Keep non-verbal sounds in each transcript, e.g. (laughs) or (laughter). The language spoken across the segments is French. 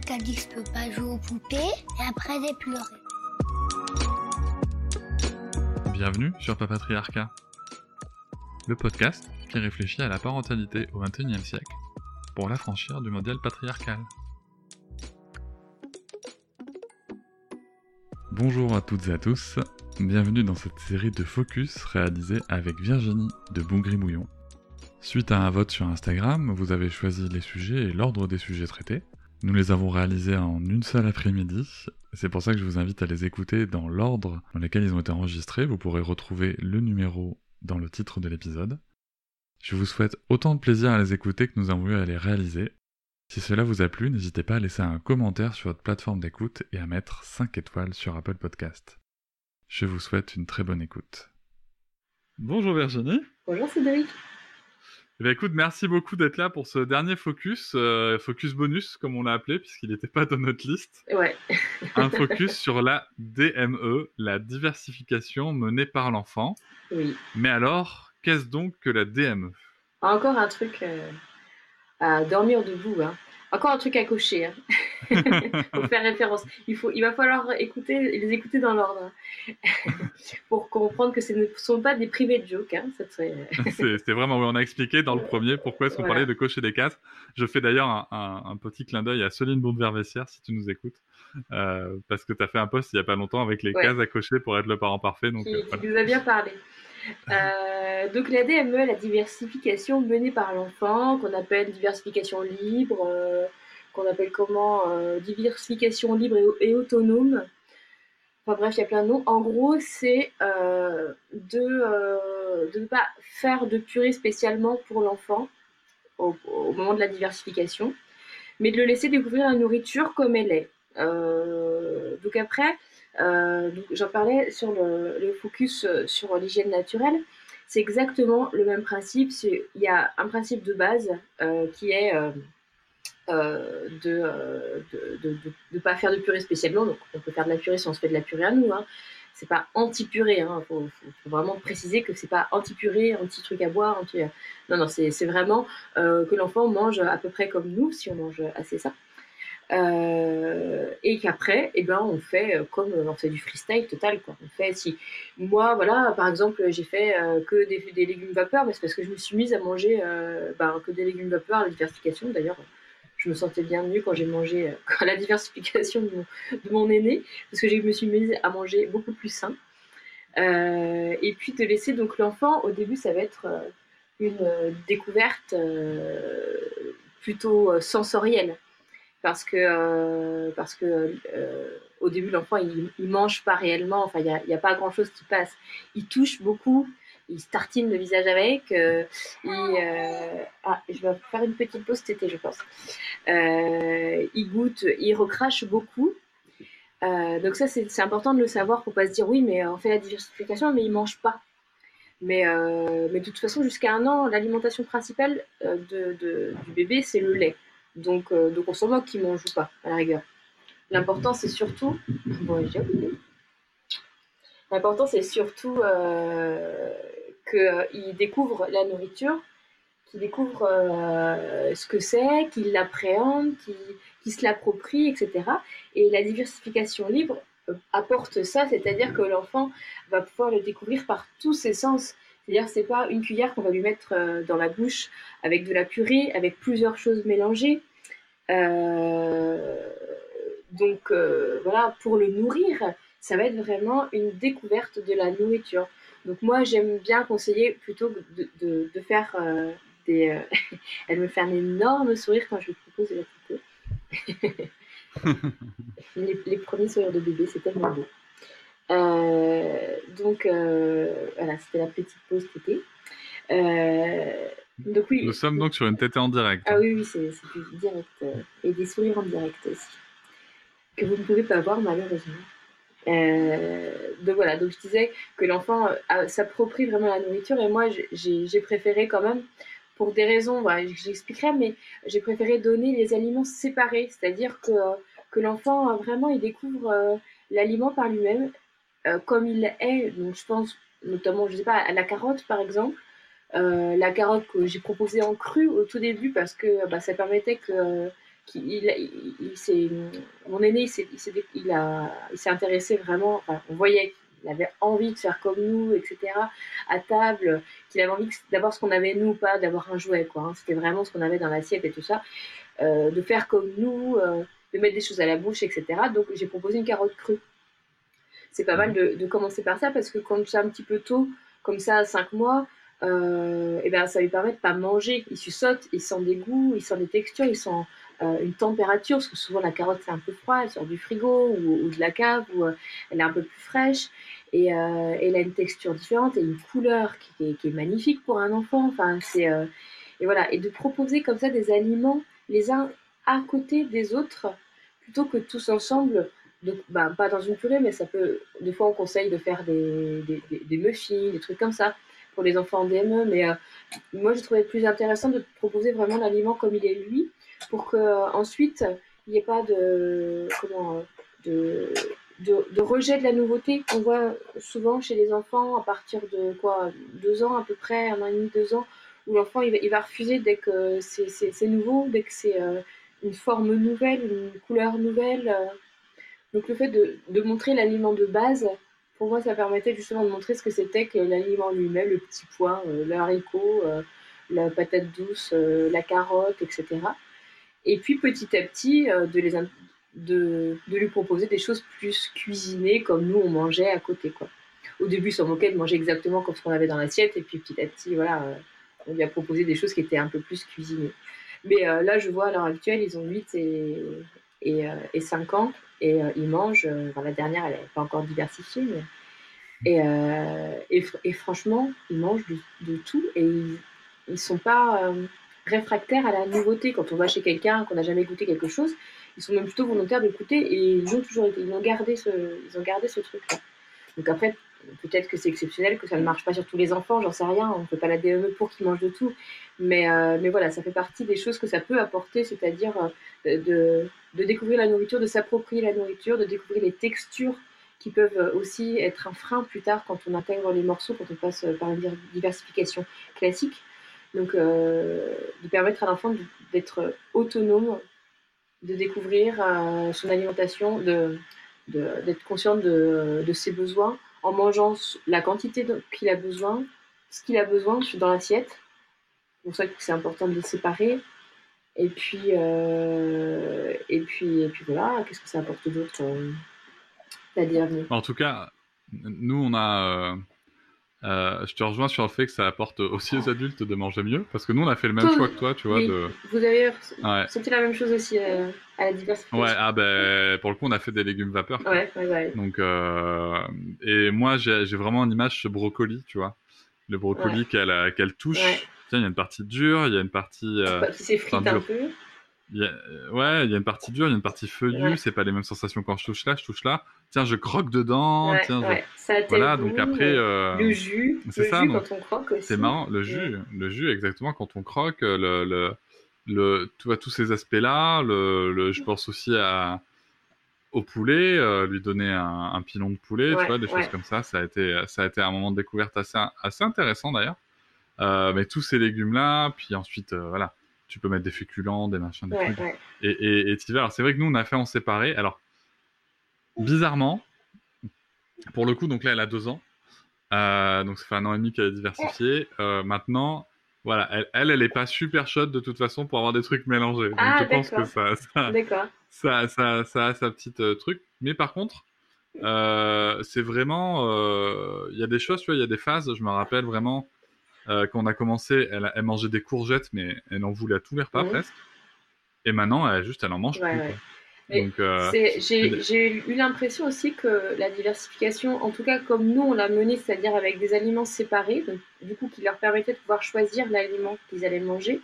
Quelqu'un dit je peux pas jouer aux poupées et après j'ai pleuré. Bienvenue sur Papatriarcat, le podcast qui réfléchit à la parentalité au XXIe siècle pour l'affranchir du modèle patriarcal. Bonjour à toutes et à tous, bienvenue dans cette série de focus réalisée avec Virginie de Boungrimouillon. Suite à un vote sur Instagram, vous avez choisi les sujets et l'ordre des sujets traités. Nous les avons réalisés en une seule après-midi, c'est pour ça que je vous invite à les écouter dans l'ordre dans lequel ils ont été enregistrés, vous pourrez retrouver le numéro dans le titre de l'épisode. Je vous souhaite autant de plaisir à les écouter que nous avons eu à les réaliser. Si cela vous a plu, n'hésitez pas à laisser un commentaire sur votre plateforme d'écoute et à mettre 5 étoiles sur Apple Podcast. Je vous souhaite une très bonne écoute. Bonjour Virginie. Bonjour Cédric. Eh bien, écoute, merci beaucoup d'être là pour ce dernier focus, euh, focus bonus comme on l'a appelé puisqu'il n'était pas dans notre liste. Ouais. (laughs) un focus sur la DME, la diversification menée par l'enfant. Oui. Mais alors, qu'est-ce donc que la DME Encore un truc euh, à dormir debout. Hein. Encore un truc à cocher. Hein. (laughs) pour faire référence. Il, faut, il va falloir écouter, les écouter dans l'ordre. (laughs) pour comprendre que ce ne sont pas des privés de joke. Hein. (laughs) C'était vraiment, on a expliqué dans le premier pourquoi est-ce qu'on parlait de cocher des cases. Je fais d'ailleurs un, petit clin d'œil à Céline Bourne-Vervessière, si tu nous écoutes. Euh, parce que tu as fait un post il n'y a pas longtemps avec les cases à cocher pour être le parent parfait. Donc, qui, euh, nous a bien parlé. Euh, donc la DME, la diversification menée par l'enfant, qu'on appelle diversification libre, qu'on appelle comment diversification libre et, autonome. Enfin bref, il y a plein de noms. En gros, c'est de, ne pas faire de purée spécialement pour l'enfant au, moment de la diversification, mais de le laisser découvrir la nourriture comme elle est. Euh, donc après, euh, j'en parlais sur le, focus euh, sur l'hygiène naturelle. C'est exactement le même principe. Il y a un principe de base qui est de ne pas faire de purée spécialement. Donc on peut faire de la purée si on se fait de la purée à nous. Hein c'est pas anti-purée. Il hein. faut, vraiment préciser que c'est pas anti-purée, anti-truc à boire. Non, non, c'est vraiment que l'enfant mange à peu près comme nous, si on mange assez ça. Euh, et qu'après, eh ben, on fait euh, comme on fait du freestyle total. Quoi. On fait si moi, voilà, par exemple, j'ai fait euh, que des, légumes vapeur, mais c'est parce que je me suis mise à manger ben, que des légumes vapeur, la diversification. D'ailleurs, je me sentais bien mieux quand j'ai mangé (laughs) la diversification de mon, de mon, aîné, parce que je me suis mise à manger beaucoup plus sain. et puis de laisser donc l'enfant, au début, ça va être une découverte plutôt sensorielle parce que, euh, parce que euh, au début, l'enfant, il, il mange pas réellement, enfin, il n'y a, pas grand-chose qui passe. Il touche beaucoup, il tartine le visage avec, euh, ah, je vais faire une petite pause tété, je pense. il goûte, il recrache beaucoup. donc ça, c'est important de le savoir pour pas se dire, oui, mais on fait la diversification, mais il mange pas. Mais, mais de toute façon, jusqu'à un an, l'alimentation principale de, du bébé, c'est le lait. Donc, euh, donc on s'en moque qu'il mange ou pas, à la rigueur. L'important, c'est surtout. L'important, c'est surtout euh, qu'il découvre la nourriture, qu'il découvre euh, ce que c'est, qu'il l'appréhende, qu'il se l'approprie, etc. Et la diversification libre euh, apporte ça, c'est-à-dire que l'enfant va pouvoir le découvrir par tous ses sens. C'est-à-dire c'est pas une cuillère qu'on va lui mettre euh, dans la bouche avec de la purée, avec plusieurs choses mélangées. Euh, donc euh, voilà, pour le nourrir, ça va être vraiment une découverte de la nourriture. Donc moi j'aime bien conseiller plutôt de, de, faire des... (laughs) Elle me fait un énorme sourire quand je lui propose de la (laughs) les, les premiers sourires de bébé, c'est tellement beau. Euh, donc euh, voilà, c'était la petite pause tété. Euh, donc oui. Nous sommes donc sur une tétée en direct. Ah oui, oui, c'est du direct et des sourires en direct aussi. que vous ne pouvez pas voir malheureusement. Euh, donc voilà, donc je disais que l'enfant euh, s'approprie vraiment la nourriture et moi j'ai préféré quand même, pour des raisons, voilà, j'expliquerai, mais j'ai préféré donner les aliments séparés, c'est-à-dire que, que l'enfant vraiment il découvre l'aliment par lui-même comme il est. Donc je pense notamment, je sais pas, à la carotte par exemple. la carotte que j'ai proposée en cru au tout début parce que bah, ça permettait que mon aîné, s'est, intéressé vraiment, on voyait qu'il avait envie de faire comme nous, etc., à table, qu'il avait envie d'avoir ce qu'on avait nous, pas d'avoir un jouet, quoi. Hein. C'était vraiment ce qu'on avait dans l'assiette et tout ça, euh, de faire comme nous, euh, de mettre des choses à la bouche, etc. Donc j'ai proposé une carotte crue. C'est pas mal de, commencer par ça parce que quand c'est un petit peu tôt, comme ça, à 5 mois, euh, et ben ça lui permet de pas manger. Il saute, il sent des goûts, il sent des textures, il sent euh, une température, parce que souvent la carotte c'est un peu froid, elle sort du frigo ou, de la cave, ou euh, elle est un peu plus fraîche, et, elle a une texture différente et une couleur qui, est, magnifique pour un enfant. Enfin, c'est et voilà, et de proposer comme ça des aliments les uns à côté des autres, plutôt que tous ensemble. Donc, bah, pas dans une purée, mais ça peut. Des fois, on conseille de faire des, des, muffins, des trucs comme ça pour les enfants en DME, mais euh, moi, je trouvais plus intéressant de proposer vraiment l'aliment comme il est lui, pour que euh, il n'y ait pas de, comment, de, rejet de la nouveauté qu'on voit souvent chez les enfants à partir de quoi deux ans à peu près, un an et demi, deux ans, où l'enfant il, va refuser dès que c'est nouveau, dès que c'est euh, une forme nouvelle, une couleur nouvelle. Donc le fait de, montrer l'aliment de base, pour moi, ça permettait justement de montrer ce que c'était que l'aliment lui-même, le petit pois, euh, le haricot, euh, la patate douce, euh, la carotte, etc. Et puis petit à petit, de, les de, lui proposer des choses plus cuisinées comme nous on mangeait à côté. Au début, s'en moquaient de manger exactement comme ce qu'on avait dans l'assiette, et puis petit à petit, voilà, on lui a proposé des choses qui étaient un peu plus cuisinées. Mais là, je vois à l'heure actuelle, ils ont 8 et, et, et 5 ans. Et euh, ils mangent, euh, la dernière, elle n'est pas encore diversifiée, mais... Et, euh, franchement, ils mangent de, tout et ils ne sont pas réfractaires à la nouveauté. Quand on va chez quelqu'un, qu'on n'a jamais goûté quelque chose, ils sont même plutôt volontaires d'écouter et ils ont toujours été, ils ont gardé ce, ce truc-là. Donc après, peut-être que c'est exceptionnel, que ça ne marche pas sur tous les enfants, j'en sais rien, on ne peut pas la DME pour qu'ils mangent de tout. Mais, mais voilà, ça fait partie des choses que ça peut apporter, c'est-à-dire de, de découvrir la nourriture, de s'approprier la nourriture, de découvrir les textures qui peuvent aussi être un frein plus tard quand on intègre les morceaux, quand on passe par une diversification classique. Donc, euh, de permettre à l'enfant d'être autonome, de découvrir euh, son alimentation, d'être de, conscient de, ses besoins en mangeant la quantité qu'il a besoin, ce qu'il a besoin dans l'assiette. C'est pour ça que c'est important de séparer. Et puis, euh, et puis, et puis voilà, qu'est-ce que ça apporte d'autre euh, la dire En tout cas, nous, on a. Euh, je te rejoins sur le fait que ça apporte aussi aux adultes de manger mieux, parce que nous, on a fait le même choix que toi, tu vois. De... Vous avez senti la même chose aussi à la diversification Ouais, ah ben, pour le coup, on a fait des légumes vapeur. Ouais, ouais, ouais. Donc, et moi, j'ai vraiment une image ce brocoli, tu vois. Le brocoli qu'elle touche il y a une partie dure, il y a une partie. Euh, qui s'effrite un peu. Il y a, euh, ouais, il y a une partie dure, il y a une partie feuillue, c'est pas les mêmes sensations quand je touche là, je touche là. Tiens, je croque dedans. tiens, ça voilà, donc après. Euh... Le jus, c'est ça, jus quand on croque aussi. C'est marrant, le jus, le jus, exactement, quand on croque, le, le, le tu vois, tous ces aspects-là, le, le, je pense aussi à, au poulet, euh, lui donner un, un, pilon de poulet, tu vois, des choses comme ça, ça a, été, ça a été un moment de découverte assez, assez intéressant d'ailleurs. Euh, mais tous ces légumes-là, puis ensuite, euh, voilà, tu peux mettre des féculents, des machins, des trucs. Et, et, et vas. Alors, c'est vrai que nous, on a fait en séparé. Alors, bizarrement, pour le coup, donc là, elle a deux ans. Euh, donc, ça fait un an et demi qu'elle est diversifiée. Euh, maintenant, voilà, elle, elle, elle est pas super chaude de toute façon pour avoir des trucs mélangés. Donc, ah, je pense que ça, ça, ça, ça, ça, a sa petite euh, truc. Mais par contre, c'est vraiment, il y a des choses, tu vois, il y a des phases. Je me rappelle vraiment euh, quand on a commencé, elle, elle, mangeait des courgettes, mais elle en voulait à tous les repas presque. Et maintenant, elle, juste, elle en mange plus. Donc, euh, j'ai eu l'impression aussi que la diversification, en tout cas comme nous on l'a menée, c'est-à-dire avec des aliments séparés, donc, du coup qui leur permettait de pouvoir choisir l'aliment qu'ils allaient manger,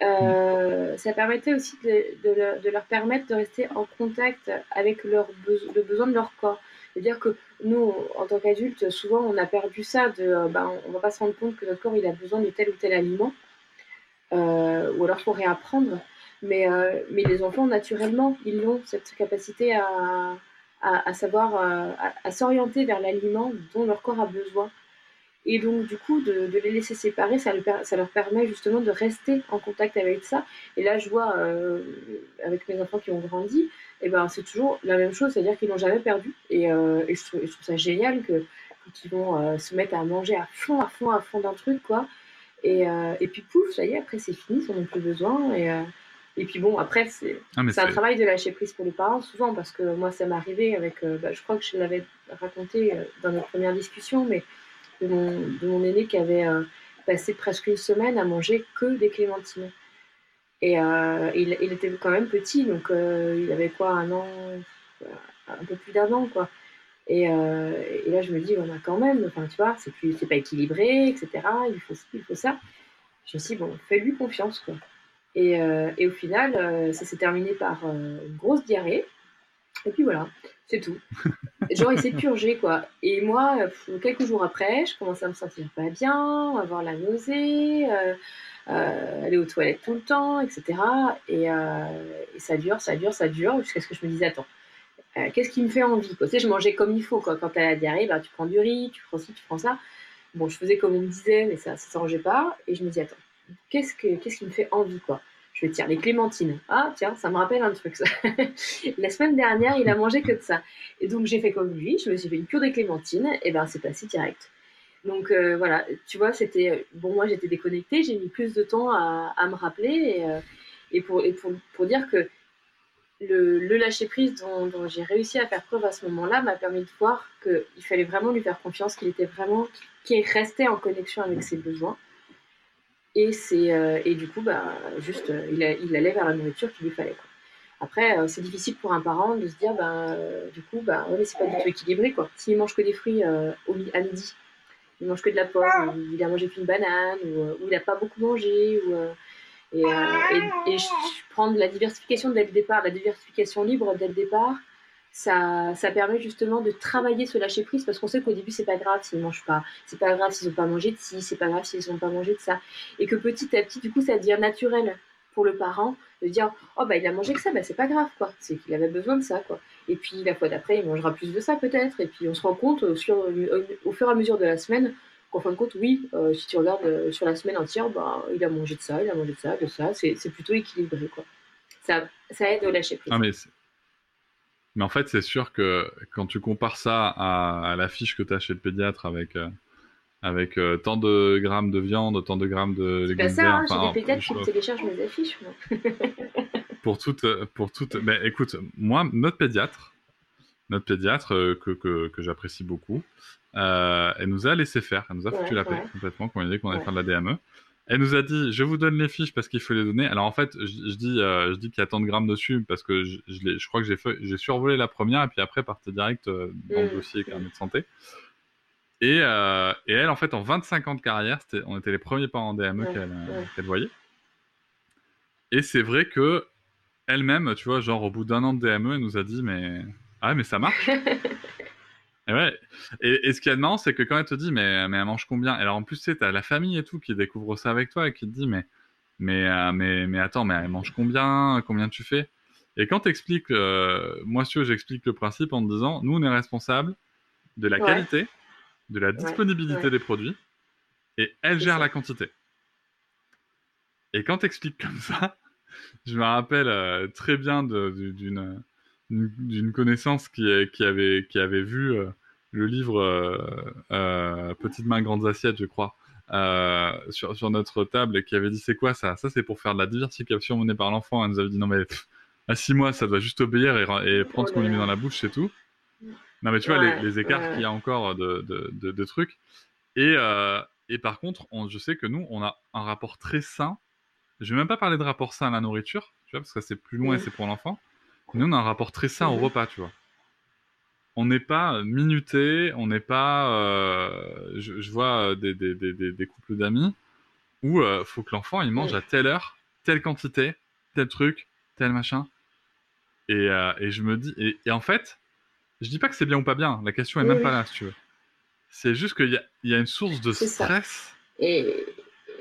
Euh, ça permettait aussi de, de, leur, permettre de rester en contact avec leur le besoin de leur corps. C'est-à-dire que nous, en tant qu'adultes, souvent on a perdu ça, de, ben, on ne va pas se rendre compte que notre corps il a besoin de tel ou tel aliment, euh, ou alors faut réapprendre. Mais, euh, mais les enfants, naturellement, ils ont cette capacité à, à, savoir, à, s'orienter vers l'aliment dont leur corps a besoin. Et donc, du coup, de, les laisser séparer, ça, ça, leur permet justement de rester en contact avec ça. Et là, je vois, euh, avec mes enfants qui ont grandi, et ben, c'est toujours la même chose, c'est-à-dire qu'ils n'ont jamais perdu. Et, euh, je, trouve, ça génial que quand ils vont euh, se mettre à manger à fond, à fond, à fond d'un truc, quoi. Et, et puis, pouf, ça y est, après, c'est fini, ils n'en ont plus besoin. Et, et puis, bon, après, c'est ah, un travail de lâcher prise pour les parents, souvent, parce que moi, ça m'est arrivé avec, bah, je crois que je l'avais raconté dans notre première discussion, mais de mon, aîné qui avait euh, passé presque une semaine à manger que des clémentines. Et euh, il, était quand même petit, donc euh, il avait quoi, un an, un peu plus d'un an, quoi. Et, là, je me dis, on a quand même, enfin, tu vois, c'est, plus, c'est pas équilibré, etc. Il faut il faut ça. Je me suis dit, bon, fais-lui confiance, quoi. Et, et au final, ça s'est terminé par une grosse diarrhée. Et puis voilà, c'est tout. (laughs) Genre, il s'est purgé, quoi. Et moi, quelques jours après, je commence à me sentir pas bien, avoir la nausée, euh, euh, aller aux toilettes tout le temps, etc. Et, euh, et, ça dure, ça dure, ça dure, jusqu'à ce que je me dise, attends, qu'est-ce qui me fait envie quoi Tu sais, je mangeais comme il faut, quoi. Quand tu as la diarrhée, bah, tu prends du riz, tu prends ci, tu prends ça. Bon, je faisais comme on me disait, mais ça ne s'arrangeait pas. Et je me dis, attends, qu'est-ce, que, qu'est-ce qui me fait envie, quoi je vais dire les clémentines. Ah, tiens, ça me rappelle un truc, ça. (laughs) la semaine dernière, il a mangé que de ça. Et donc, j'ai fait comme lui, je me suis fait une cure de clémentines, et ben, c'est passé direct. Donc, euh, voilà, tu vois, c'était. Bon, moi, j'étais déconnectée, j'ai mis plus de temps à, me rappeler, et, euh, et, pour, et pour, pour, dire que le, le lâcher-prise dont, dont j'ai réussi à faire preuve à ce moment-là m'a permis de voir qu'il fallait vraiment lui faire confiance, qu'il était vraiment. qu'il restait en connexion avec ses besoins et, c'est, euh, et du coup, bah, juste, euh, il, il, allait vers la nourriture qu'il lui fallait. Après, euh, c'est difficile pour un parent de se dire, bah, du coup, bah, ouais, c'est pas du tout équilibré. Quoi. S'il mange que des fruits au, à midi, il mange que de la pomme, ou il a mangé qu'une banane, ou, il n'a pas beaucoup mangé, ou, et, et, et, je prends de la diversification dès le départ, la diversification libre dès le départ, ça, ça, permet justement de travailler ce lâcher prise parce qu'on sait qu'au début c'est pas grave s'ils mangent pas, c'est pas grave s'ils ont pas mangé de ci, c'est pas grave s'ils ont pas mangé de ça, et que petit à petit du coup ça devient naturel pour le parent de dire oh bah il a mangé que ça, bah c'est pas grave quoi, c'est qu'il avait besoin de ça quoi, et puis la fois d'après il mangera plus de ça peut-être, et puis on se rend compte au, sur, au fur et à mesure de la semaine qu'en fin de compte oui, euh, si tu regardes euh, sur la semaine entière, bah il a mangé de ça, il a mangé de ça, de ça, c'est plutôt équilibré quoi. Ça, ça aide au lâcher prise. Ah, mais en fait, c'est sûr que quand tu compares ça à, la fiche que tu as chez le pédiatre avec, euh, avec euh, tant de grammes de viande, tant de grammes de légumes C'est pas ça, hein, j'ai des pédiatres qui me téléchargent mes affiches. (laughs) pour toute, pour toute, mais écoute, moi, notre pédiatre, notre pédiatre euh, que, que, que j'apprécie beaucoup, elle nous a laissé faire, elle nous a foutu la paix complètement quand on a dit qu'on allait faire de la DME. Elle nous a dit, je vous donne les fiches parce qu'il faut les donner. Alors en fait, je, dis, euh, je dis qu'il y a tant de grammes dessus parce que je, je, je crois que j'ai, survolé la première et puis après parti direct euh, dans le mmh. dossier carnet de santé. Et, euh, et, elle, en fait, en 25 ans de carrière, on était les premiers parents DME qu'elle, voyait. Et c'est vrai que elle-même, tu vois, genre au bout d'un an de DME, elle nous a dit, mais ah mais ça marche. (laughs) Et, ouais. et, ce qui est marrant, c'est que quand elle te dit, mais, mais elle mange combien? Alors en plus, tu sais, t'as la famille et tout qui découvre ça avec toi et qui te dit, mais, mais, euh, mais, mais attends, mais elle mange combien? Combien tu fais? Et quand t'expliques, euh, moi, si j'explique le principe en te disant, nous, on est responsable de la qualité, de la disponibilité des produits, et elle gère la quantité. Et quand t'expliques (laughs) comme ça, je me rappelle euh, très bien d'une d'une connaissance qui, qui, avait, qui avait vu euh, le livre euh, euh, Petite main, grandes assiettes, je crois, sur, sur, notre table et qui avait dit c'est quoi ça? Ça c'est pour faire de la diversification menée par l'enfant. Elle nous avait dit non mais à six mois ça doit juste obéir et, prendre ce qu'on lui met dans la bouche, c'est tout. Non mais tu vois les, écarts qu'il y a encore de, de, de, trucs. Et, et par contre, on, je sais que nous on a un rapport très sain. Je vais même pas parler de rapport sain à la nourriture, tu vois, parce que c'est plus loin et c'est pour l'enfant. Nous, on a un rapport très sain au mhm. repas, tu vois. On n'est pas minuté, on n'est pas. Euh, je, vois des, des, des, des couples d'amis où il euh, faut que l'enfant il mange à telle heure telle quantité, tel truc, tel machin. Et, euh, et je me dis, et, et en fait, je dis pas que c'est bien ou pas bien. La question est Oui, même oui. pas là, si tu veux. C'est juste qu'il y a, il y a une source de stress. Et,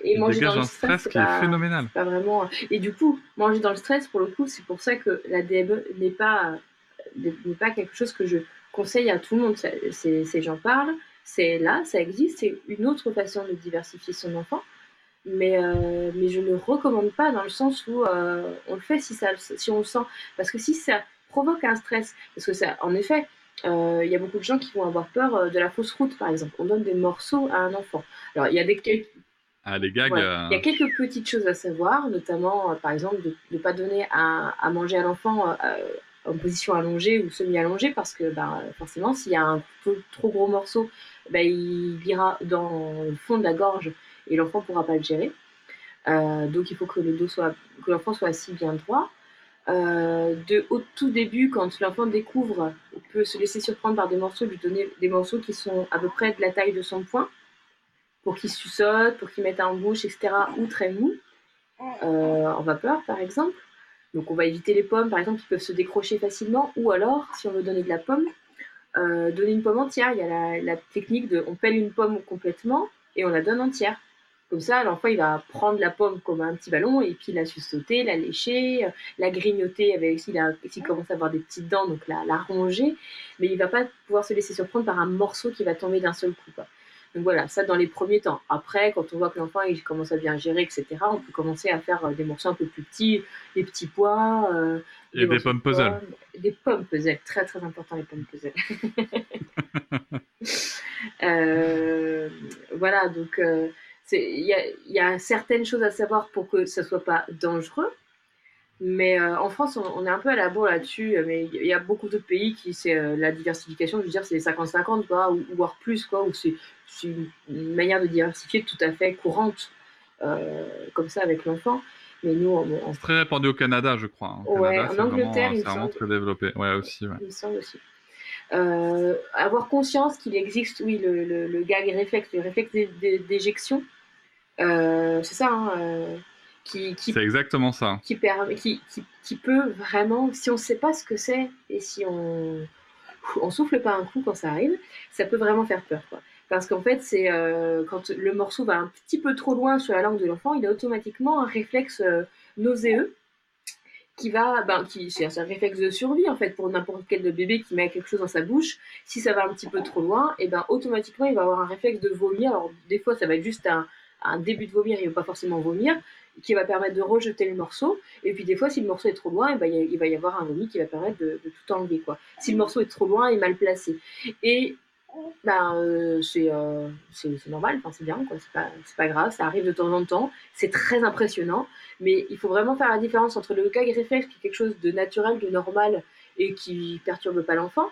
et Il manger dégage dans un le stress, stress qui pas, est phénoménal. pas vraiment. Et du coup, manger dans le stress, pour le coup, c'est pour ça que la DME n'est pas, n'est pas quelque chose que je conseille à tout le monde. C'est, c'est, c'est- j'en parle, c'est là, ça existe, c'est une autre façon de diversifier son enfant. Mais, euh, mais je ne recommande pas dans le sens où euh, on le fait si, ça, si on le sent. Parce que si ça provoque un stress, parce que ça, en effet, euh, il y a beaucoup de gens qui vont avoir peur euh, de la fausse route, par exemple. On donne des morceaux à un enfant. Alors, il y a des, Ah, les gags. Ouais. euh, il y a quelques petites choses à savoir, notamment, euh, par exemple, de ne pas donner à, à manger à l'enfant en position allongée ou semi-allongée, parce que bah, forcément, s'il y a un peu- trop gros morceau, bah, il ira dans le fond de la gorge et l'enfant ne pourra pas le gérer. Donc, il faut que le dos soit, que l'enfant soit assis bien droit. Euh, de, au tout début, quand l'enfant découvre, on peut se laisser surprendre par des morceaux, lui donner des morceaux qui sont à peu près de la taille de son poing pour qu'il suçote, pour qu'il mette en bouche, etc., ou très mou, euh, en vapeur par exemple. Donc on va éviter les pommes par exemple qui peuvent se décrocher facilement, ou alors si on veut donner de la pomme, euh, donner une pomme entière. Il y a la, la technique de on pèle une pomme complètement et on la donne entière. Comme ça, l'enfant il va prendre la pomme comme un petit ballon et puis la suçoter, la lécher, euh, la grignoter avec s'il commence à avoir des petites dents, donc la, la ronger. Mais il va pas pouvoir se laisser surprendre par un morceau qui va tomber d'un seul coup. quoi. Donc voilà, ça dans les premiers temps. Après, quand on voit que l'enfant il commence à bien gérer, etc., on peut commencer à faire euh, des morceaux un peu plus petits, des petits pois. euh, Et des pommes puzzle. Des pommes puzzle, très très important les pommes puzzle. (laughs) (laughs) Euh, voilà, donc euh, il y, a, il y a certaines choses à savoir pour que ça soit pas dangereux. Mais euh, en France, on, on est un peu à la bourre là-dessus. Mais il y a beaucoup d'autres pays qui, c'est euh, la diversification, je veux dire, c'est 50-50, quoi, ou, voire plus, quoi, ou c'est une, une manière de diversifier tout à fait courante, euh, comme ça, avec l'enfant. Mais nous, on, on- C'est très répandu au Canada, je crois. hein. Au Ouais, Canada, en Angleterre, c'est me vraiment semble. très développé. Ouais, aussi. Ouais. il me semble aussi. Avoir conscience qu'il existe, oui, le, le, le gag réflexe, le réflexe d'é- d'é- d'éjection, c'est ça, hein, euh, qui, qui, C'est exactement ça. qui, permet, qui, qui, qui peut vraiment, si on ne sait pas ce que c'est et si on on souffle pas un coup quand ça arrive, ça peut vraiment faire peur. Quoi. Parce qu'en fait, c'est euh, quand le morceau va un petit peu trop loin sur la langue de l'enfant, il a automatiquement un réflexe euh, nauséeux qui va, ben, qui, c'est un réflexe de survie en fait pour n'importe quel bébé qui met quelque chose dans sa bouche. Si ça va un petit peu trop loin, et ben automatiquement il va avoir un réflexe de vomir. Alors des fois ça va être juste un, un début de vomir, il va pas forcément vomir, qui va permettre de rejeter le morceau. Et puis des fois si le morceau est trop loin, et ben, il il va y avoir un vomi qui va permettre de, tout enlever quoi. Si le morceau est trop loin et mal placé. Et ben, euh, c'est euh, c'est normal, c'est bien. C'est pas, pas grave, ça arrive de temps en temps, c'est très impressionnant, mais il faut vraiment faire la différence entre le gag réflexe, qui est quelque chose de naturel, de normal et qui perturbe pas l'enfant.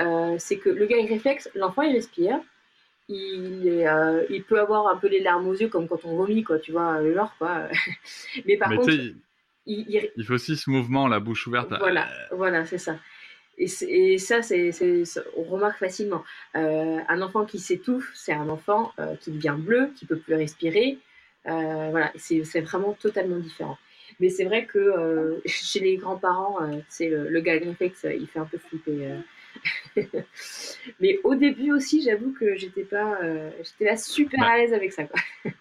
Euh, c'est que le gag réflexe, l'enfant il respire, il, est, euh, il peut avoir un peu les larmes aux yeux, comme quand on vomit, quoi, tu vois, le genre, quoi. (laughs) mais par Mais contre, il, il- aussi ce mouvement, la bouche ouverte. là. voilà, voilà, c'est ça. Et, ça, c'est, on remarque facilement. Euh, un enfant qui s'étouffe, c'est un enfant euh, qui devient bleu, qui peut plus respirer. Euh, voilà, c'est, vraiment totalement différent. Mais c'est vrai que euh, (laughs) chez les grands-parents, euh, c'est le, le gag réflexe, il fait un peu flipper. (laughs) Mais au début aussi, j'avoue que j'étais pas, euh, j'étais là super Bah. à l'aise avec ça. Quoi. (laughs)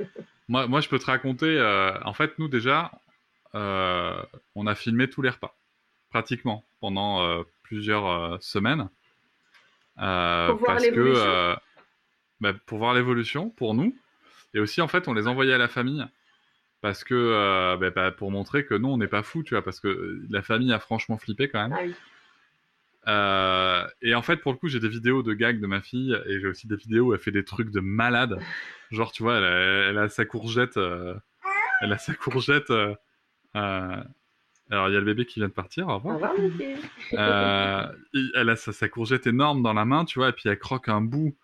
Moi, moi, je peux te raconter. euh, en fait, nous déjà, euh, on a filmé tous les repas, pratiquement, pendant plusieurs semaines. Pour voir parce que l'évolution. bah, pour voir l'évolution pour nous, et aussi en fait, on les envoyait à la famille parce que bah, pour montrer que nous, on n'est pas fous, tu vois, parce que la famille a franchement flippé quand même. Ah oui. Euh, et en fait, pour le coup, j'ai des vidéos de gags de ma fille et j'ai aussi des vidéos où elle fait des trucs de malade. Genre, tu vois, elle a, elle a sa courgette. euh, elle a sa courgette. euh, euh, alors, il y a le bébé qui vient de partir. Au Au revoir. revoir, Mickey. Euh, il- elle a sa, sa courgette énorme dans la main, tu vois, et puis elle croque un bout.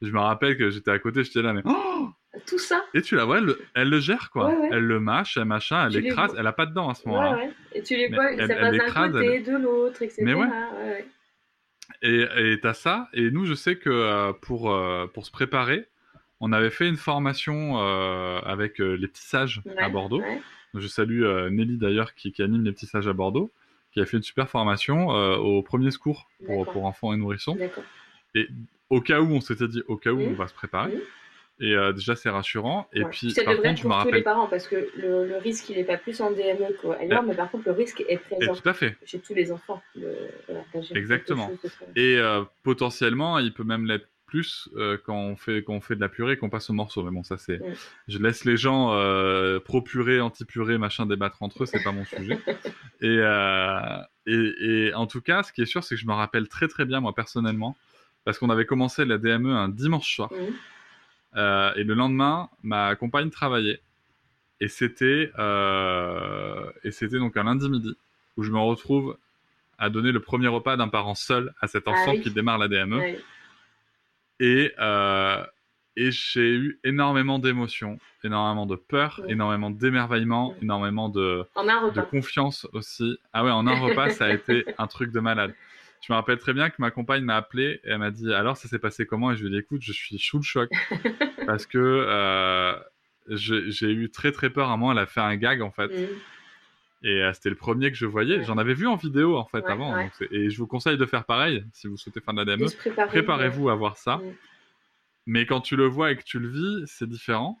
Je me rappelle que j'étais à côté, j'étais là, mais. Oh Tout ça. et tu la vois, elle, le- elle le gère, quoi. Ouais, ouais. Elle le mâche, elle machin, elle Tu vois. Elle a pas de dents à ce moment-là. ouais. Et tu les vois, ça elle passe d'un écrase, de l'autre, etc. Mais. Et et t'as ça. Et nous, je sais que euh, pour, euh, pour se préparer, on avait fait une formation euh, avec les petits sages à Bordeaux. Je salue Nelly d'ailleurs qui, qui anime les petits sages à Bordeaux, qui a fait une super formation au premier secours pour, pour enfants et nourrissons. D'accord. Au cas où, on s'était dit, au cas où, on va se préparer. Et euh, déjà, c'est rassurant. Et Ouais. puis, ça par devrait contre, être je me pour tous les rappelle. parents parce que le, le risque il n'est pas plus en DME qu'ailleurs, mais par contre le risque est Et présent tout à fait. chez tous les enfants. voilà, Exactement. Et euh, potentiellement, il peut même l'être plus euh, quand, on fait, quand on fait de la purée et qu'on passe au morceau. Mais bon, ça, c'est. Je laisse les gens euh, pro-purée, anti-purée, machin, débattre entre eux, c'est pas mon sujet. (laughs) Et, et, et en tout cas, ce qui est sûr, c'est que je me rappelle très très bien, moi, personnellement, parce qu'on avait commencé la DME un dimanche soir. Mhm. Euh, et le lendemain, ma compagne travaillait. Et c'était, euh, et c'était donc un lundi midi où je me retrouve à donner le premier repas d'un parent seul à cet Ah enfant oui. qui démarre la DME. Et, euh, et j'ai eu énormément d'émotions, énormément de peur, énormément d'émerveillement, énormément de, de confiance aussi. Ah ouais, en un repas, ça a été un truc de malade. Je me rappelle très bien que ma compagne m'a appelé et elle m'a dit alors ça s'est passé comment? Et je lui ai dit écoute je suis sous le choc. (laughs) Parce que euh, j'ai eu très très peur. À un moment elle a fait un gag en fait. Mhm. et euh, c'était le premier que je voyais. Ouais. j'en avais vu en vidéo en fait Ouais, avant. ouais. donc c'est- et je vous conseille de faire pareil si vous souhaitez faire de la DME préparez-vous à voir ça. Mm. mais quand tu le vois et que tu le vis c'est différent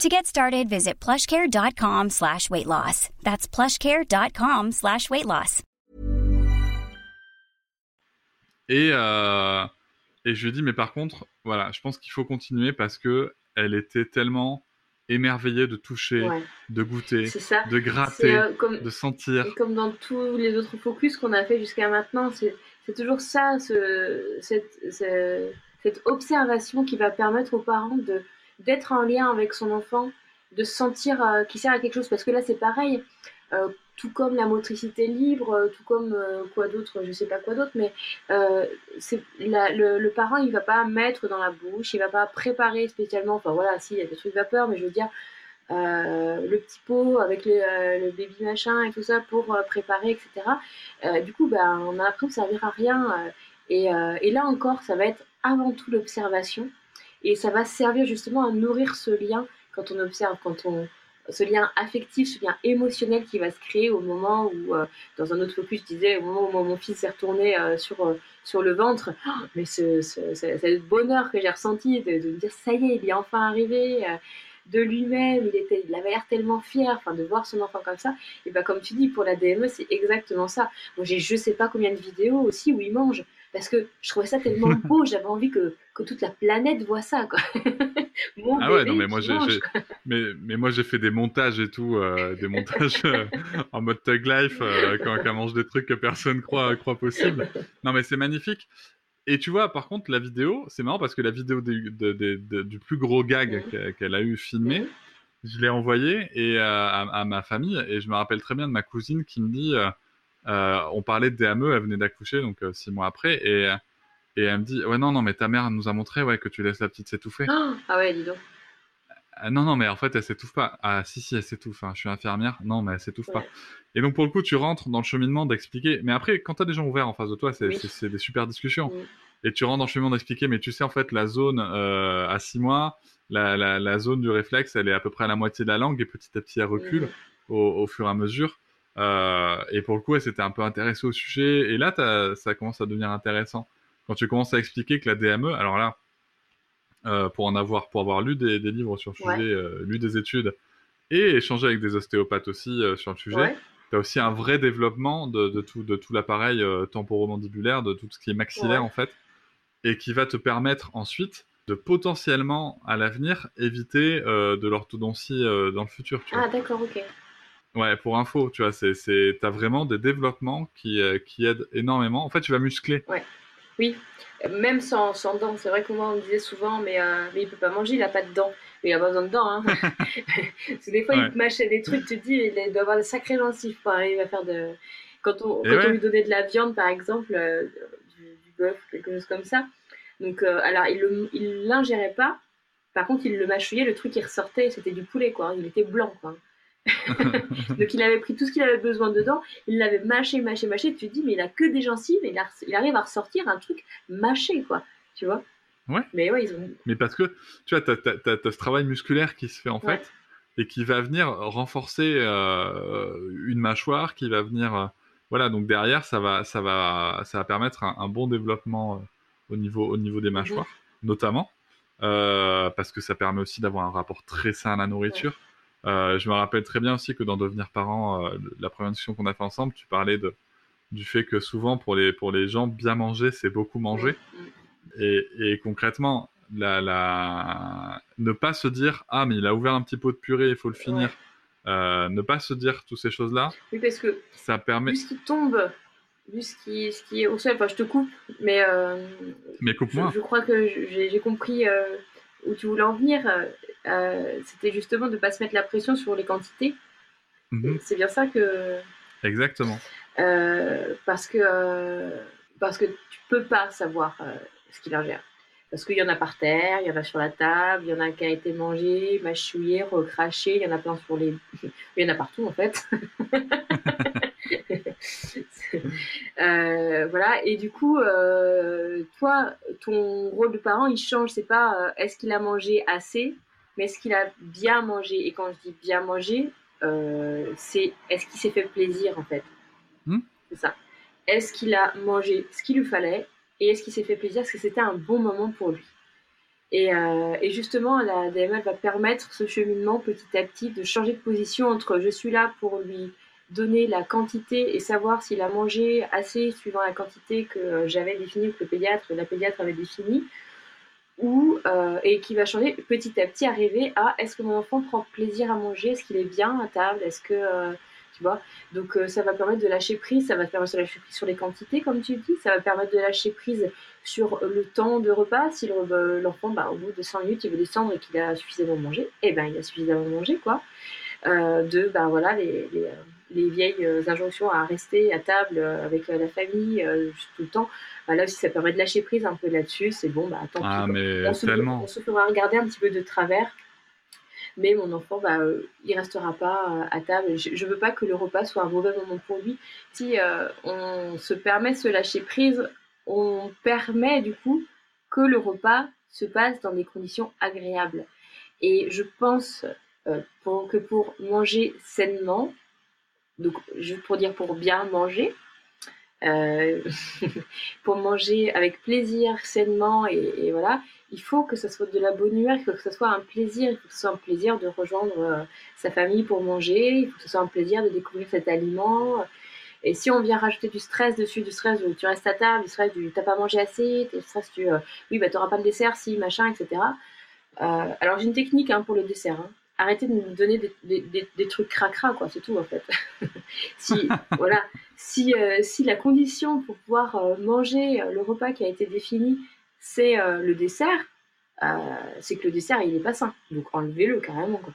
To get started, visit plushcare.com slash weight loss. That's plushcare.com slash weight loss. et euh, et je lui ai dit mais par contre voilà je pense qu'il faut continuer parce que elle était tellement émerveillée de toucher Ouais. de goûter de gratter euh, comme, de sentir Et comme dans tous les autres focus qu'on a fait jusqu'à maintenant, c'est c'est toujours ça, ce, cette, ce- cette observation qui va permettre aux parents de d'être en lien avec son enfant, de sentir euh, qu'il sert à quelque chose. Parce que là, c'est pareil, euh, tout comme la motricité libre, euh, tout comme quoi d'autre, je sais pas quoi d'autre, mais le, parent, il va pas mettre dans la bouche, il va pas préparer spécialement. Enfin voilà, si, il y a des trucs vapeur, mais je veux dire, le petit pot avec le, baby machin et tout ça pour préparer, etc. Du coup, ben, on a l'impression que ça ne servira à rien. et là encore, ça va être avant tout l'observation. Et ça va servir justement à nourrir ce lien quand on observe, quand on, ce lien affectif, ce lien émotionnel qui va se créer au moment où, euh, dans un autre focus, je disais, au moment où mon fils s'est retourné euh, sur, euh, sur le ventre, Oh, mais ce, bonheur que j'ai ressenti de, me dire, ça y est, il est enfin arrivé. de lui-même, il, était, il avait l'air tellement fier, de voir son enfant comme ça. Et bah comme tu dis, pour la DME, c'est exactement ça. Moi j'ai je sais pas combien de vidéos aussi où il mange, parce que je trouvais ça tellement (laughs) beau, j'avais envie que, que toute la planète voit ça. Quoi. (laughs) Mon Ah ouais, non, mais moi, j'ai- mange, j'ai- quoi. Mais, mais moi j'ai fait des montages et tout, euh, des montages euh, en mode Tug Life euh, quand, quand elle mange des trucs que personne croit, croit possible. Non mais c'est magnifique. Et tu vois, par contre, la vidéo, c'est marrant parce que la vidéo des- de- de- de- du plus gros gag qu'elle a eu filmé, je l'ai envoyé et, à, à ma famille et je me rappelle très bien de ma cousine qui me dit, on parlait de DME, elle venait d'accoucher donc euh, six mois après et, et elle me dit, ouais non non mais ta mère nous a montré ouais que tu laisses la petite s'étouffer. Oh, ah ouais, dis donc. Ah, non, non, mais en fait, elle s'étouffe pas. Ah, si, si, elle s'étouffe. hein. Je suis infirmière. Non, mais elle s'étouffe pas. Et donc, pour le coup, tu rentres dans le cheminement d'expliquer. Mais après, quand tu as des gens ouverts en face de toi, c'est Oui. des super discussions. Oui. Et tu rentres dans le cheminement d'expliquer, mais tu sais, en fait, la zone euh, à 6 mois, la, la, la zone du réflexe, elle est à peu près à la moitié de la langue et petit à petit, elle recule au, au fur et à mesure. Euh, et pour le coup, elle s'était un peu intéressée au sujet. Et là, ça commence à devenir intéressant. Quand tu commences à expliquer que la DME, alors là, euh, pour en avoir, pour avoir lu des, des livres sur le sujet, Ouais. euh, lu des études et échangé avec des ostéopathes aussi sur le sujet, Ouais. tu as aussi un vrai développement de, de tout, de tout l'appareil temporomandibulaire, de tout ce qui est maxillaire Ouais. en fait, et qui va te permettre ensuite de potentiellement à l'avenir éviter de l'orthodontie dans le futur. Tu. Ah d'accord, ok. Ouais, pour info, tu vois, c'est, c'est, t'as vraiment des développements qui, euh, qui aident énormément. En fait, tu vas muscler. Oui, même sans, sans dents. C'est vrai que moi, on me disait souvent, mais, euh, mais il peut pas manger, il a pas de dents. Mais il a pas besoin de dents. Hein. (laughs) Parce que des fois, Ouais. il te mâchait des trucs, tu te dis, il doit avoir des sacrés gencives pour arriver à faire de. quand on, Et quand on ouais. lui donnait de la viande, par exemple, euh, du, du bœuf, quelque chose comme ça. Donc, euh, alors, il le- il l'ingérait pas. Par contre, il le mâchouillait, le truc, il ressortait, c'était du poulet, quoi. Il était blanc, quoi. (laughs) Donc, il avait pris tout ce qu'il avait besoin dedans, il l'avait mâché, mâché, mâché. Tu te dis, mais il a que des gencives, et il, a- il arrive à ressortir un truc mâché, quoi. Tu vois Ouais. Mais ouais, ils ont. Mais parce que, tu vois, t'as- t'as ce travail musculaire qui se fait en Ouais. fait, et qui va venir renforcer euh, une mâchoire, qui va venir, euh, voilà, donc derrière, ça va, ça va, ça va permettre un, un bon développement euh, au niveau, au niveau des mâchoires, notamment, parce que ça permet aussi d'avoir un rapport très sain à la nourriture. Euh, je me rappelle très bien aussi que dans devenir parent, euh, la première discussion qu'on a fait ensemble, tu parlais de du fait que souvent pour les pour les gens bien manger c'est beaucoup manger et, et concrètement, la, la... ne pas se dire Ah, mais il a ouvert un petit pot de purée, il faut le finir. Euh, ne pas se dire toutes ces choses-là, Oui, parce que ça permet. vu ce qui tombe, vu ce qui, ce qui est au sol, enfin, je te coupe, mais Mais coupe-moi. je crois que j'ai compris où tu voulais en venir. euh, euh, C'était justement de ne pas se mettre la pression sur les quantités. Mhm, C'est bien ça que. exactement. euh, parce que parce que tu peux pas savoir ce qu'il ingère. Parce qu'il y en a par terre, il y en a sur la table, il y en a qui a été mangé, mâchouillé, recraché, il y en a plein sur les... (laughs) il y en a partout en fait. (laughs) (laughs) Euh, voilà, et du coup, euh, toi, ton rôle de parent, il change. C'est pas euh, est-ce qu'il a mangé assez, mais est-ce qu'il a bien mangé? Et quand je dis bien mangé, c'est est-ce qu'il s'est fait plaisir en fait? Hmm? C'est ça. Est-ce qu'il a mangé ce qu'il lui fallait et est-ce qu'il s'est fait plaisir? Est-ce que c'était un bon moment pour lui? Et, euh, et justement, la DML va permettre ce cheminement petit à petit de changer de position entre je suis là pour lui donner la quantité et savoir s'il a mangé assez suivant la quantité que euh, j'avais définie ou que le pédiatre, la pédiatre avait définie, ou euh, et qui va changer petit à petit, arriver à est-ce que mon enfant prend plaisir à manger, est-ce qu'il est bien à table, est-ce que euh, tu vois, donc ça va permettre de lâcher prise, ça va permettre de lâcher prise sur les quantités comme tu dis, ça va permettre de lâcher prise sur le temps de repas. Si le- l'enfant, bah, au bout de 100 minutes, il veut descendre et qu'il a suffisamment mangé, et ben il a suffisamment mangé quoi. De ben voilà les, les vieilles euh, injonctions à rester à table euh, avec euh, la famille tout le temps. Bah, là aussi ça permet de lâcher prise un peu là-dessus. C'est bon, bah tant Ah, mais on, se, tellement. on se fera regarder un petit peu de travers. Mais mon enfant, bah, euh, il restera pas à table. Je, je veux pas que le repas soit un mauvais moment pour lui. Si euh, on se permet de se lâcher prise, on permet du coup que le repas se passe dans des conditions agréables. Et je pense euh, pour, que pour manger sainement, donc juste pour dire pour bien manger, euh, (laughs) pour manger avec plaisir, sainement, et, voilà, il faut que ce soit de la bonne humeur, il faut que ce soit un plaisir, il faut que ce soit un plaisir de rejoindre euh, sa famille pour manger, il faut que ce soit un plaisir de découvrir cet aliment. Et si on vient rajouter du stress dessus, du stress où tu restes à table, du stress du t'as pas mangé assez, du stress du euh, oui, bah t'auras pas de dessert, si, machin, etc. Euh, alors j'ai une technique hein, pour le dessert. hein. Arrêtez de me donner des, des, des, des trucs cracra, quoi, c'est tout en fait. (laughs) si, (laughs) voilà, si, euh, si la condition pour pouvoir euh, manger euh, le repas qui a été défini, c'est euh, le dessert, euh, c'est que le dessert il est pas sain. Donc enlevez-le carrément. Quoi.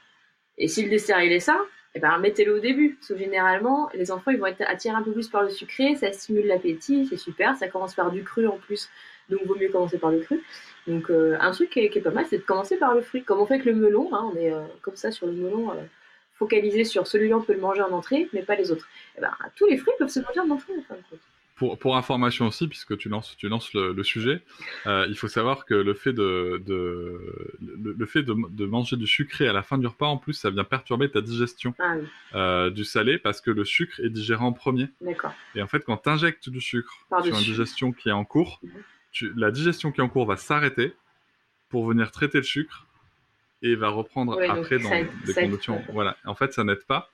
Et si le dessert il est sain, eh ben, mettez-le au début. Parce que généralement, les enfants ils vont être attirés un peu plus par le sucré, ça stimule l'appétit, c'est super. Ça commence par du cru en plus, donc vaut mieux commencer par le cru. Donc euh, un truc qui est, qui est pas mal, c'est de commencer par le fruit. Comme on fait avec le melon, hein, on est euh, comme ça sur le melon, euh, focalisé sur celui-là, on peut le manger en entrée, mais pas les autres. Eh ben, tous les fruits peuvent se manger en entrée. en fin de compte. Pour, pour information aussi, puisque tu lances, tu lances le, le sujet, euh, il faut savoir que le fait, de, de, le, le fait de, de manger du sucré à la fin du repas, en plus, ça vient perturber ta digestion Ah oui, euh, du salé parce que le sucre est digéré en premier. d'accord. Et en fait, quand tu injectes du sucre sur une digestion qui est en cours, Mhm. Tu- la digestion qui est en cours va s'arrêter pour venir traiter le sucre et va reprendre Ouais, après dans ça- des aide conditions. Voilà. En fait, ça n'aide pas.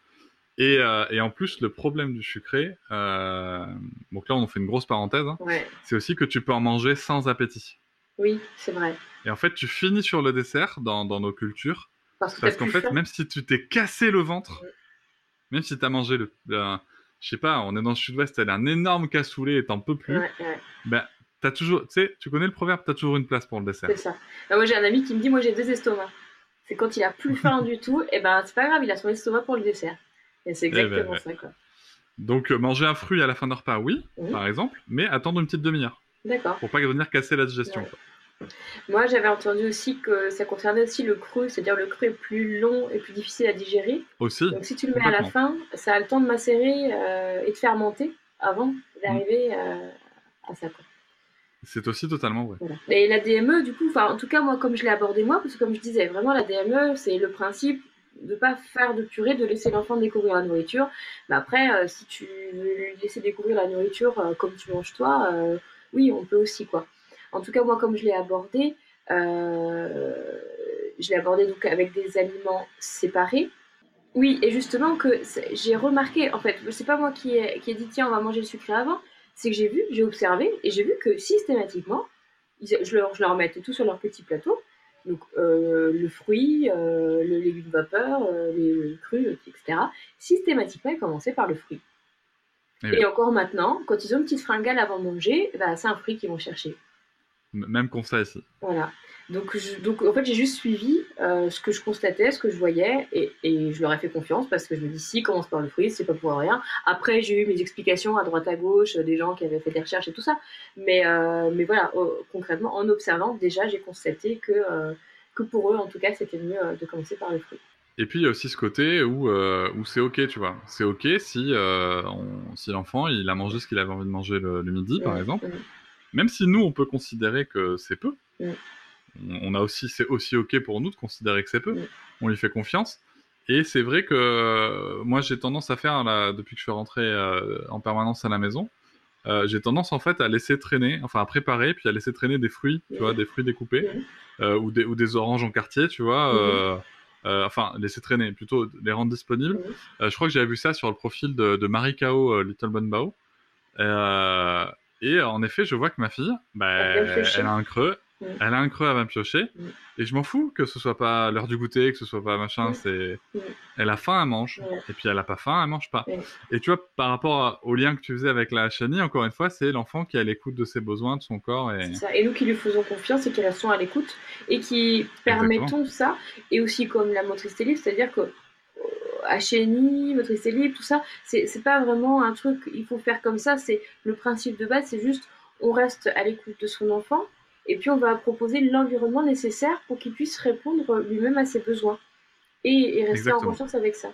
Et, euh, et en plus, le problème du sucré, euh, donc là, on fait une grosse parenthèse, hein, Ouais. c'est aussi que tu peux en manger sans appétit. Oui, c'est vrai. Et en fait, tu finis sur le dessert dans, dans nos cultures, Parce qu'en fait, faim. même si tu t'es cassé le ventre, Ouais. même si tu as mangé le, le- je sais pas, on est dans le sud-ouest, t'as un énorme cassoulet et t'en peux plus, Ouais, ouais, ben, t'as toujours, tu sais, tu connais le proverbe, t'as toujours une place pour le dessert. c'est ça. Bah, moi, j'ai un ami qui me dit Moi, j'ai deux estomacs. C'est quand il a plus (laughs) faim du tout, et ben c'est pas grave, il a son estomac pour le dessert. Et c'est ben, exactement ouais. ça, quoi. Donc euh, manger un fruit à la fin d'un repas, oui, par exemple, mais attendre une petite demi-heure D'accord. pour pas venir casser la digestion. Ouais. quoi. Moi, j'avais entendu aussi que ça concernait aussi le cru, c'est-à-dire le cru est plus long et plus difficile à digérer. Aussi, Donc, si tu le mets à la fin, ça a le temps de macérer euh, et de fermenter avant d'arriver euh, à ça. Quoi. C'est aussi totalement vrai. Et la DME, du coup, en tout cas, moi, comme je l'ai abordé moi, parce que comme je disais, vraiment, la DME, c'est le principe de pas faire de purée, de laisser l'enfant découvrir la nourriture. Mais après, euh, si tu veux lui laisser découvrir la nourriture euh, comme tu manges toi, euh, oui, on peut aussi, quoi. En tout cas, moi, comme je l'ai abordé, je l'ai abordé donc avec des aliments séparés. Oui, et justement que j'ai remarqué, en fait, c'est pas moi qui ai, qui ai dit tiens, on va manger le sucré avant, c'est que j'ai vu, j'ai observé, et j'ai vu que systématiquement, ils- je, leur, je leur mettais tout sur leur petit plateau, donc euh, le fruit, euh, le légume vapeur, euh, les, le cru, etc. Systématiquement, ils commençaient par le fruit. Eh Et, oui. encore maintenant, quand ils ont une petite fringale avant de manger, bah, c'est un fruit qu'ils vont chercher. M- Même constat ici. Voilà. Donc, je- donc en fait, j'ai juste suivi euh, ce que je constatais, ce que je voyais, et, et je leur ai fait confiance parce que je me dis, si, commence par le fruit, c'est pas pour rien. Après, j'ai eu mes explications à droite à gauche, euh, des gens qui avaient fait des recherches et tout ça. Mais, euh, mais voilà, euh, concrètement, en observant, déjà, j'ai constaté que, que pour eux, en tout cas, c'était mieux de commencer par le fruit. Et puis il y a aussi ce côté où, où c'est ok, tu vois. C'est ok si, on- si l'enfant il a mangé ce qu'il avait envie de manger le, le midi, par exemple. Même si nous on peut considérer que c'est peu. On, a aussi c'est aussi ok pour nous de considérer que c'est peu. On lui fait confiance. Et c'est vrai que euh, moi j'ai tendance à faire là depuis que je suis rentré euh, en permanence à la maison. euh, j'ai tendance en fait à laisser traîner, enfin à préparer, puis à laisser traîner des fruits, tu vois, des fruits découpés, euh, ou, des, ou des oranges en quartier, tu vois, enfin laisser traîner, plutôt les rendre disponibles. Je crois que j'avais vu ça sur le profil de, de Marie Kao, Little Bon Bao. Euh, et en effet, je vois que ma fille, bah, elle a un creux, Mhm. elle a un creux, elle va me piocher. Mhm. Et je m'en fous que ce soit pas l'heure du goûter, que ce soit pas machin, Mhm. c'est. Elle a faim, elle mange. Et puis elle a pas faim, elle mange pas. Et tu vois, par rapport à- au lien que tu faisais avec la chenille, encore une fois, c'est l'enfant qui est à l'écoute de ses besoins, de son corps. Et... C'est ça. Et nous qui lui faisons confiance et qui restons à l'écoute et qui permettons ça, et aussi comme la motricité libre, c'est-à-dire que euh, HNI, motricité libre, tout ça, c'est c'est pas vraiment un truc il faut faire comme ça, c'est le principe de base, c'est juste on reste à l'écoute de son enfant et puis on va proposer l'environnement nécessaire pour qu'il puisse répondre lui-même à ses besoins et, et rester Exactement. en confiance avec ça.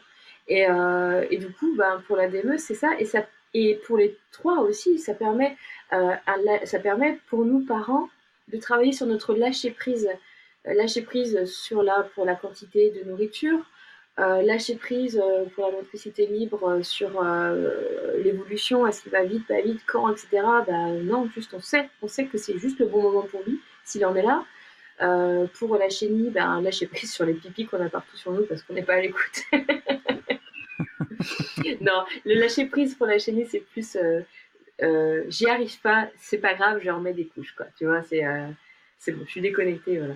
Et, euh, et du coup, ben, pour la DME, c'est ça. Et, ça. et pour les trois aussi, ça permet, euh, un ça permet pour nous parents de travailler sur notre lâcher prise. Euh, lâcher prise sur la, pour la quantité de nourriture, lâcher prise euh, pour la motricité libre euh, sur euh, l'évolution, est-ce qu'il va vite, pas vite, quand, etc. Bah, non, juste on sait, on sait que c'est juste le bon moment pour lui, s'il en est là. Euh, pour la chenille, ben, lâcher prise sur les pipis qu'on a partout sur nous parce qu'on n'est pas à l'écoute. (laughs) non, le lâcher prise pour la chenille, c'est plus euh, euh, j'y arrive pas, c'est pas grave, je remets des couches, quoi. Tu vois, c'est euh, c'est bon, je suis déconnectée, voilà.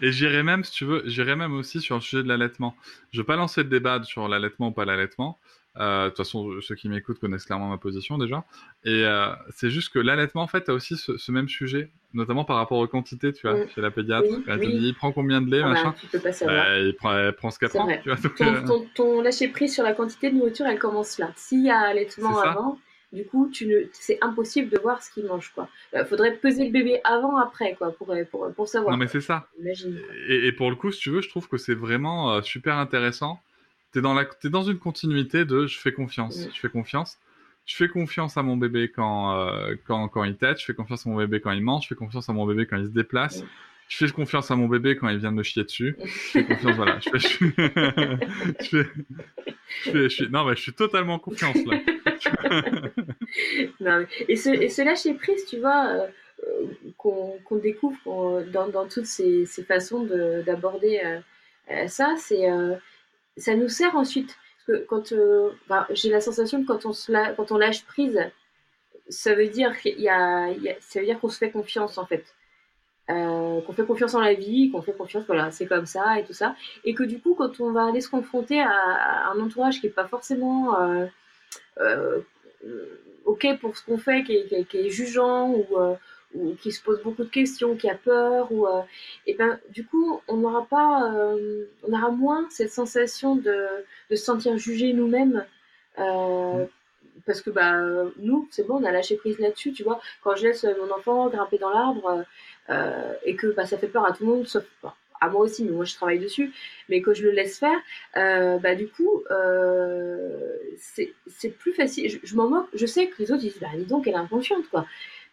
Et j'irai même, si tu veux, j'irai même aussi sur le sujet de l'allaitement. Je vais pas lancer le débat sur l'allaitement ou pas l'allaitement. Euh, De toute façon, ceux qui m'écoutent connaissent clairement ma position déjà. Et euh, c'est juste que l'allaitement, en fait, a aussi ce, ce même sujet, notamment par rapport aux quantités, tu vois, Mm. chez la pédiatre. Oui, Elle te oui. dit, il prend combien de lait, Ah bah, machin. tu peux pas savoir. Bah, il prend, elle prend ce qu'elle prend, tu vois. donc, ton, euh, ton, ton lâcher prise sur la quantité de nourriture, elle commence là. S'il y a allaitement avant, du coup, tu ne, c'est impossible de voir ce qu'il mange, quoi. Il faudrait peser le bébé avant, après, quoi, pour, pour, pour savoir. Non, mais c'est ça. Imagine. Et, et pour le coup, si tu veux, je trouve que c'est vraiment euh, super intéressant. T'es dans, la, t'es dans une continuité de je fais confiance, Mm. je fais confiance. Je fais confiance à mon bébé quand, euh, quand, quand il tète, je fais confiance à mon bébé quand il mange, je fais confiance à mon bébé quand il se déplace, Mm. je fais confiance à mon bébé quand il vient de me chier dessus, je fais confiance, voilà. (laughs) Je fais, je, fais- je fais- je fais- je suis- non, mais je suis totalement en confiance là. (laughs) Et, ce, lâcher prise, tu vois, euh, euh, qu'on découvre dans, toutes ces, ces façons de- d'aborder euh, ça, ça nous sert ensuite. Parce j'ai la sensation que quand on, se lâche prise, ça veut dire qu'il y a, ça qu'on se fait confiance en fait. Qu'on fait confiance en la vie, qu'on fait confiance, voilà, c'est comme ça et tout ça. Et que du coup, quand on va aller se confronter à, un entourage qui n'est pas forcément ok pour ce qu'on fait, qui est, qui est- qui est jugeant ou, euh, ou qui se pose beaucoup de questions, qui a peur, ou euh, et ben du coup on n'aura pas, euh, on aura moins cette sensation de, de se sentir jugé nous-mêmes euh, parce que bah nous c'est bon on a lâché prise là-dessus tu vois. Quand je laisse mon enfant grimper dans l'arbre euh, et que bah, ça fait peur à tout le monde sauf à moi aussi mais moi je travaille dessus. Mais que je le laisse faire euh, bah du coup euh, c'est plus facile. Je, m'en moque. Je sais que les autres disent bah dis donc elle est inconsciente quoi.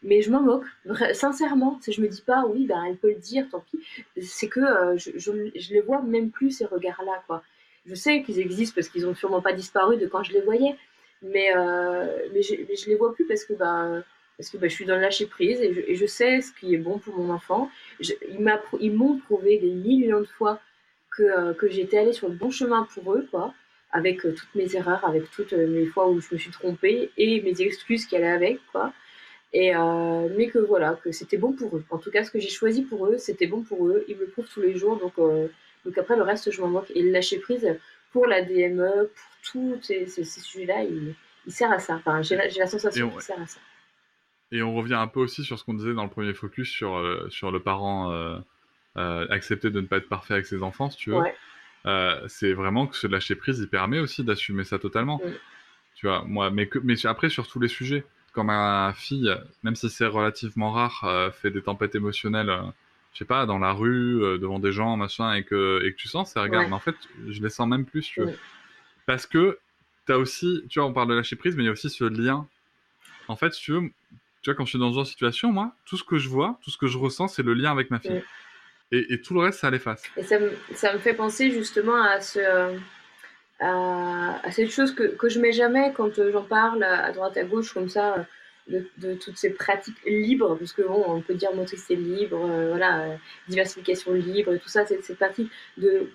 Mais je m'en moque. Sincèrement je me dis pas oui bah elle peut le dire tant pis. C'est que je, je, je les vois même plus ces regards là quoi. Je sais qu'ils existent parce qu'ils ont sûrement pas disparu de quand je les voyais. Mais, euh, mais, mais je les vois plus parce que, bah, parce que bah, je suis dans le lâcher prise et je, et je, sais ce qui est bon pour mon enfant. Je, ils m'ont prouvé des millions de fois que, euh, que j'étais allée sur le bon chemin pour eux, quoi, avec euh, toutes mes erreurs, avec toutes euh, mes fois où je me suis trompée et mes excuses qui allaient avec, quoi. Et mais que voilà, que c'était bon pour eux. En tout cas, ce que j'ai choisi pour eux, c'était bon pour eux. Ils me le prouvent tous les jours, donc, donc après le reste, je m'en moque. Et le lâcher prise, pour la DME, pour tous ces, ces, ces sujets-là, il, il, sert à ça. Enfin, j'ai la, la, sensation qu'il sert à ça. Et on revient un peu aussi sur ce qu'on disait dans le premier focus sur, euh, sur le parent euh, euh, accepter de ne pas être parfait avec ses enfants, si tu veux. Ouais. c'est vraiment que ce lâcher prise, il permet aussi d'assumer ça totalement. Oui. Tu vois, moi, mais, que, mais après, sur tous les sujets, quand ma fille, même si c'est relativement rare, fait des tempêtes émotionnelles je sais pas, dans la rue, euh, devant des gens, machin, et que, et que tu sens, c'est regarde, Ouais. mais en fait, je les sens même plus, tu vois. Ouais. Parce que t'as aussi, tu vois, on parle de lâcher prise, mais il y a aussi ce lien. En fait, si tu veux, tu vois, quand je suis dans ce genre de situation, moi, tout ce que je vois, tout ce que je ressens, c'est le lien avec ma fille. Et, et tout le reste, ça l'efface. Et ça me, ça me fait penser justement à ce. euh, À, à cette chose que, que je mets jamais quand euh, j'en parle à droite à gauche comme ça euh, de, de toutes ces pratiques libres parce que bon on peut dire motricité libre euh, voilà euh, diversification libre tout ça c'est cette partie de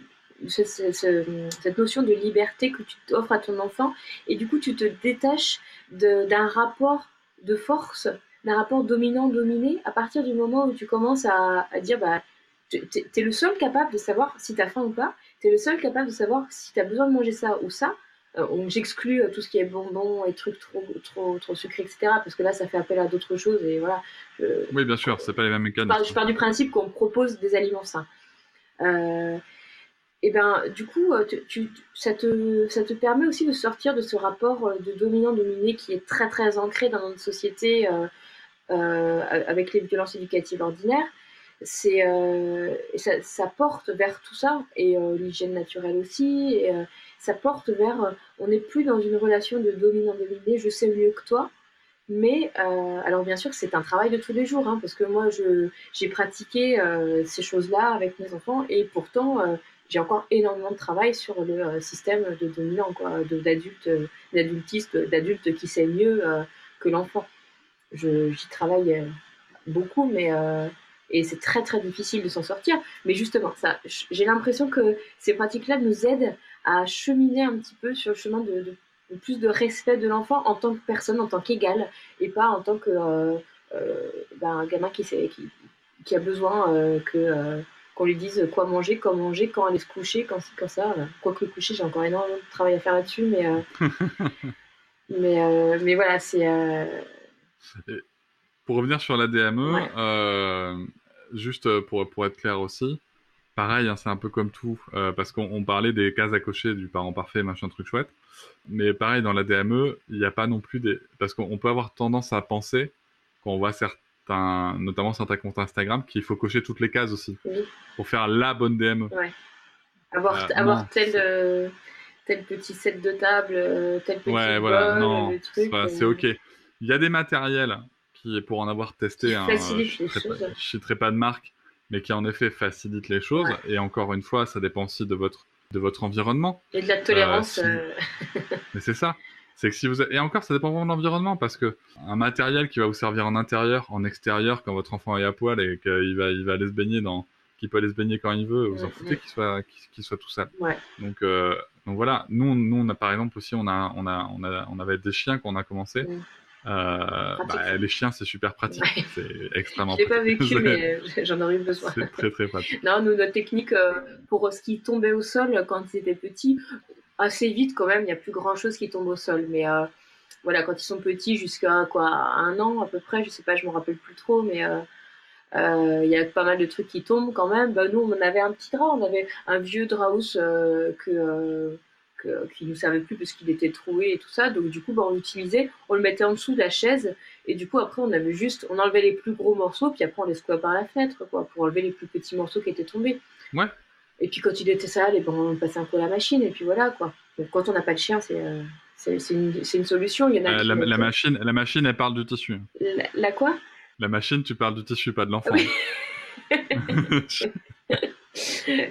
ce- ce- ce- cette notion de liberté que tu offres à ton enfant et du coup tu te détaches d'un rapport de force d'un rapport dominant dominé à partir du moment où tu commences à, à dire bah tu- t'es le seul capable de savoir si t'as faim ou pas t'es le seul capable de savoir si t'as besoin de manger ça ou ça euh, j'exclus euh, tout ce qui est bonbons et trucs trop, trop, trop sucrés, etc. Parce que là, ça fait appel à d'autres choses. Et voilà. Je, Oui, bien sûr, c'est pas les mêmes je, mécanismes. pars, je pars du principe qu'on propose des aliments sains. Euh, et ben, du coup, euh, ça, te, ça te permet aussi de sortir de ce rapport euh, de dominant-dominé qui est très très ancré dans notre société euh, avec les violences éducatives ordinaires. C'est, ça, porte vers tout ça, et l'hygiène naturelle aussi, ça porte vers, on n'est plus dans une relation de dominant-dominé, je sais mieux que toi, mais alors bien sûr c'est un travail de tous les jours, hein, parce que moi j'ai pratiqué ces choses-là avec mes enfants, et pourtant j'ai encore énormément de travail sur le euh, système de dominant, quoi, de, d'adulte, euh, d'adultiste, d'adulte qui sait mieux euh, que l'enfant. Je, j'y travaille euh, beaucoup, mais et c'est très très difficile de s'en sortir. Mais justement, ça, j'ai l'impression que ces pratiques-là nous aident à cheminer un petit peu sur le chemin de, plus de respect de l'enfant en tant que personne, en tant qu'égal, et pas en tant que ben, un gamin qui, sait, qui, qui a besoin que qu'on lui dise quoi manger, quand manger, quand aller se coucher, quand ci, quand ça. Quoique le coucher, j'ai encore énormément de travail à faire là-dessus, mais euh, (laughs) mais euh, mais voilà, c'est euh, Pour revenir sur la DME, Ouais. juste pour, pour être clair aussi, pareil, hein, c'est un peu comme tout, euh, parce qu'on on parlait des cases à cocher du parent parfait, machin truc chouette. Mais pareil, dans la DME, il n'y a pas non plus des. Parce qu'on on peut avoir tendance à penser, quand on voit certains, notamment certains comptes Instagram, qu'il faut cocher toutes les cases aussi, Oui. pour faire la bonne DME. avoir Euh, avoir tel euh, tel petit set de table, euh, tel petit Ouais, bol, voilà, non, c'est ok. Il y a des matériels qui, pour en avoir testé, hein, je les citerai pas- de marque, mais qui en effet facilitent les choses. Ouais. Et encore une fois, ça dépend aussi de votre, de votre environnement. Et de la tolérance. si- (laughs) Mais c'est ça. C'est que si vous avez- et encore, ça dépend vraiment de l'environnement parce que un matériel qui va vous servir en intérieur, en extérieur, quand votre enfant est à poil et qu'il va, il va aller se baigner dans, qu'il peut aller se baigner quand il veut, vous en foutez qu'il soit, qu'il soit tout. Ouais. Donc, euh, donc voilà. Nous, nous, on a par exemple aussi, on a, on a, on a, on avait des chiens qu'on a commencé. Euh, bah, les chiens, c'est super pratique. Ouais. C'est extrêmement (laughs) Je l'ai pas vécu, (laughs) mais euh, j'en aurais eu besoin. c'est très très pratique. Non, nous, notre technique euh, pour ce qui tombait au sol quand ils étaient petits, assez vite quand même, il n'y a plus grand chose qui tombe au sol. Mais euh, voilà, quand ils sont petits, jusqu'à quoi, un an à peu près, je sais pas, je me rappelle plus trop, mais euh, euh, il y a pas mal de trucs qui tombent quand même. Bah, nous, on avait un petit drap, on avait un vieux drap euh, que- qui nous servait plus parce qu'il était troué et tout ça. Donc du coup, bah, on l'utilisait, on le mettait en dessous de la chaise et du coup après on avait juste, on enlevait les plus gros morceaux puis après on les secouait par la fenêtre quoi, pour enlever les plus petits morceaux qui étaient tombés. Ouais. Et puis quand il était sale, et ben, on passait un peu à la machine et puis voilà quoi. Donc quand on n'a pas de chien, c'est euh, une, solution. Il y en a Euh, la, machine, la machine, elle parle du tissu. la, la quoi? La machine, tu parles du tissu, pas de l'enfant. Oui. (laughs)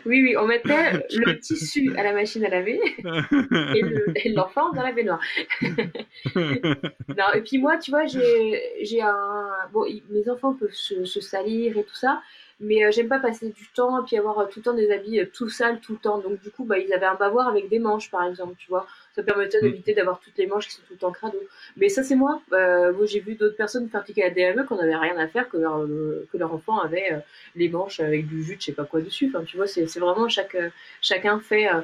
Oui, oui, on mettait (laughs) le tissu à la machine à laver (laughs) et le- et l'enfant dans la baignoire. Non, et puis moi, tu vois, j'ai un. Bon, mes enfants peuvent se, se salir et tout ça, mais euh, j'aime pas passer du temps et puis avoir euh, tout le temps des habits euh, tout sales tout le temps. Donc, du coup, bah, ils avaient un bavoir avec des manches, par exemple, tu vois. Ça permettait Mm. d'éviter d'avoir toutes les manches qui sont tout le temps crado. Mais ça, c'est moi. Euh, moi, j'ai vu d'autres personnes pratiquer la DME qu'on avait rien à faire, que leur, euh, que leur enfant avait euh, les manches avec du jus de je sais pas quoi dessus. Enfin, tu vois, c'est c'est vraiment chaque, chacun fait. euh,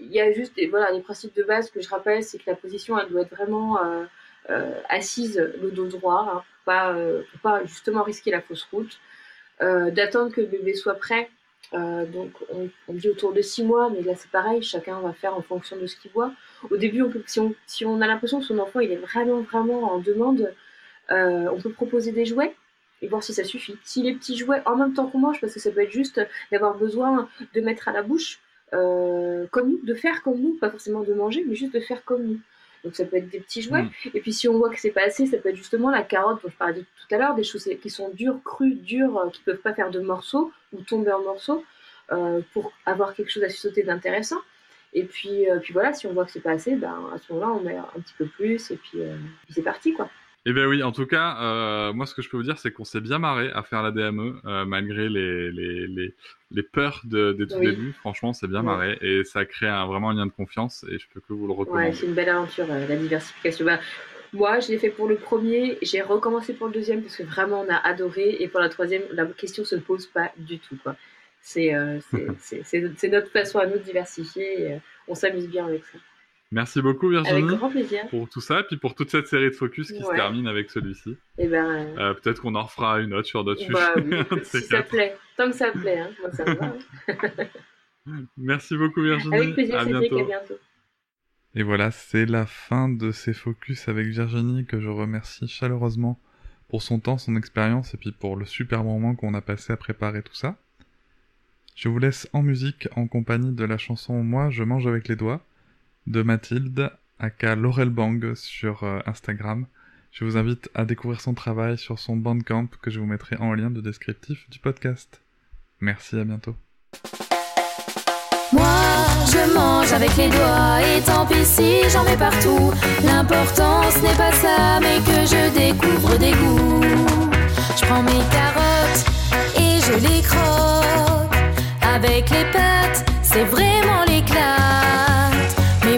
Il y a juste des, voilà, les principes de base que je rappelle, c'est que la position, elle doit être vraiment. euh, euh, assise, le dos droit, hein, pour, pas, euh, pour pas justement risquer la fausse route, d'attendre que le bébé soit prêt. Euh, donc on, dit autour de six mois, mais là c'est pareil, chacun va faire en fonction de ce qu'il voit. Au début, on peut, si, on, si on a l'impression que son enfant il est vraiment vraiment en demande, euh, on peut proposer des jouets et voir si ça suffit. Si les petits jouets en même temps qu'on mange, parce que ça peut être juste d'avoir besoin de mettre à la bouche, euh, comme nous, de faire comme nous, pas forcément de manger, mais juste de faire comme nous. Donc ça peut être des petits jouets. Mm. Et puis si on voit que c'est pas assez, ça peut être justement la carotte dont je parlais tout à l'heure, des choses qui sont dures, crues, dures, euh, qui peuvent pas faire de morceaux ou tomber en morceaux euh, pour avoir quelque chose à sauter d'intéressant. Et puis, euh, puis voilà, si on voit que c'est pas assez, ben, à ce moment-là, on met un petit peu plus et puis, euh, puis c'est parti quoi. Eh bien oui, en tout cas, euh, moi ce que je peux vous dire, c'est qu'on s'est bien marré à faire la DME, euh, malgré les, les, les, les peurs de, des tout Oui. débuts. Franchement, c'est bien marré et ça crée un, vraiment un lien de confiance et je peux que vous le recommander. Ouais, c'est une belle aventure, euh, la diversification. Bah, moi, je l'ai fait pour le premier, j'ai recommencé pour le deuxième parce que vraiment on a adoré. Et pour la troisième, la question se pose pas du tout. quoi. C'est (laughs) c'est- notre façon à nous de diversifier. et, on s'amuse bien avec ça. Merci beaucoup Avec Virginie grand plaisir. pour tout ça, et puis pour toute cette série de focus qui se termine avec celui-ci. Et ben, euh, Euh, Peut-être qu'on en refera une autre sur d'autres sujets. bah, oui, ces (laughs) si ça plaît, tant que ça plaît, hein, moi ça me va. hein. (laughs) Merci beaucoup Virginie. Avec plaisir, à Cédric, bientôt. à bientôt. Et voilà, c'est la fin de ces focus avec Virginie que je remercie chaleureusement pour son temps, son expérience et puis pour le super moment qu'on a passé à préparer tout ça. Je vous laisse en musique en compagnie de la chanson Moi je mange avec les doigts de Mathilde aka Laurel Bang sur euh, Instagram. Je vous invite à découvrir son travail sur son Bandcamp que je vous mettrai en lien de descriptif du podcast. Merci, à bientôt. Moi, je mange avec les doigts et tant pis si j'en mets partout. L'important ce n'est pas ça, mais que je découvre des goûts. Je prends mes carottes et je les croque. Avec les pattes, c'est vraiment l'éclate.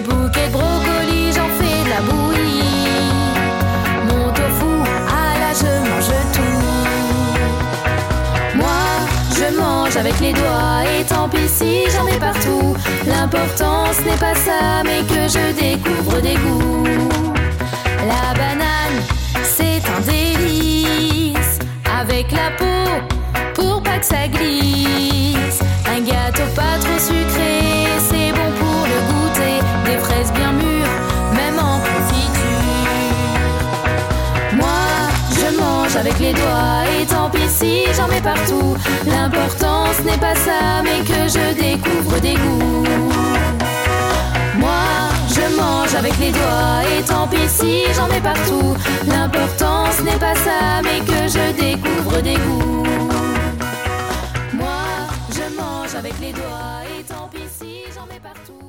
Bouquets de brocolis, j'en fais de la bouillie. Mon ah là je mange tout. Moi, je mange avec les doigts et tant pis si j'en ai partout. L'important ce n'est pas ça, mais que je découvre des goûts. La banane, c'est un délice. Avec la peau, pour pas que ça glisse. Un gâteau pas trop sucré, avec les doigts et tant pis si j'en mets partout. L'important ce n'est pas ça, mais que je découvre des goûts. Moi, je mange avec les doigts et tant pis si j'en mets partout. L'important ce n'est pas ça, mais que je découvre des goûts. Moi, je mange avec les doigts et tant pis si j'en mets partout.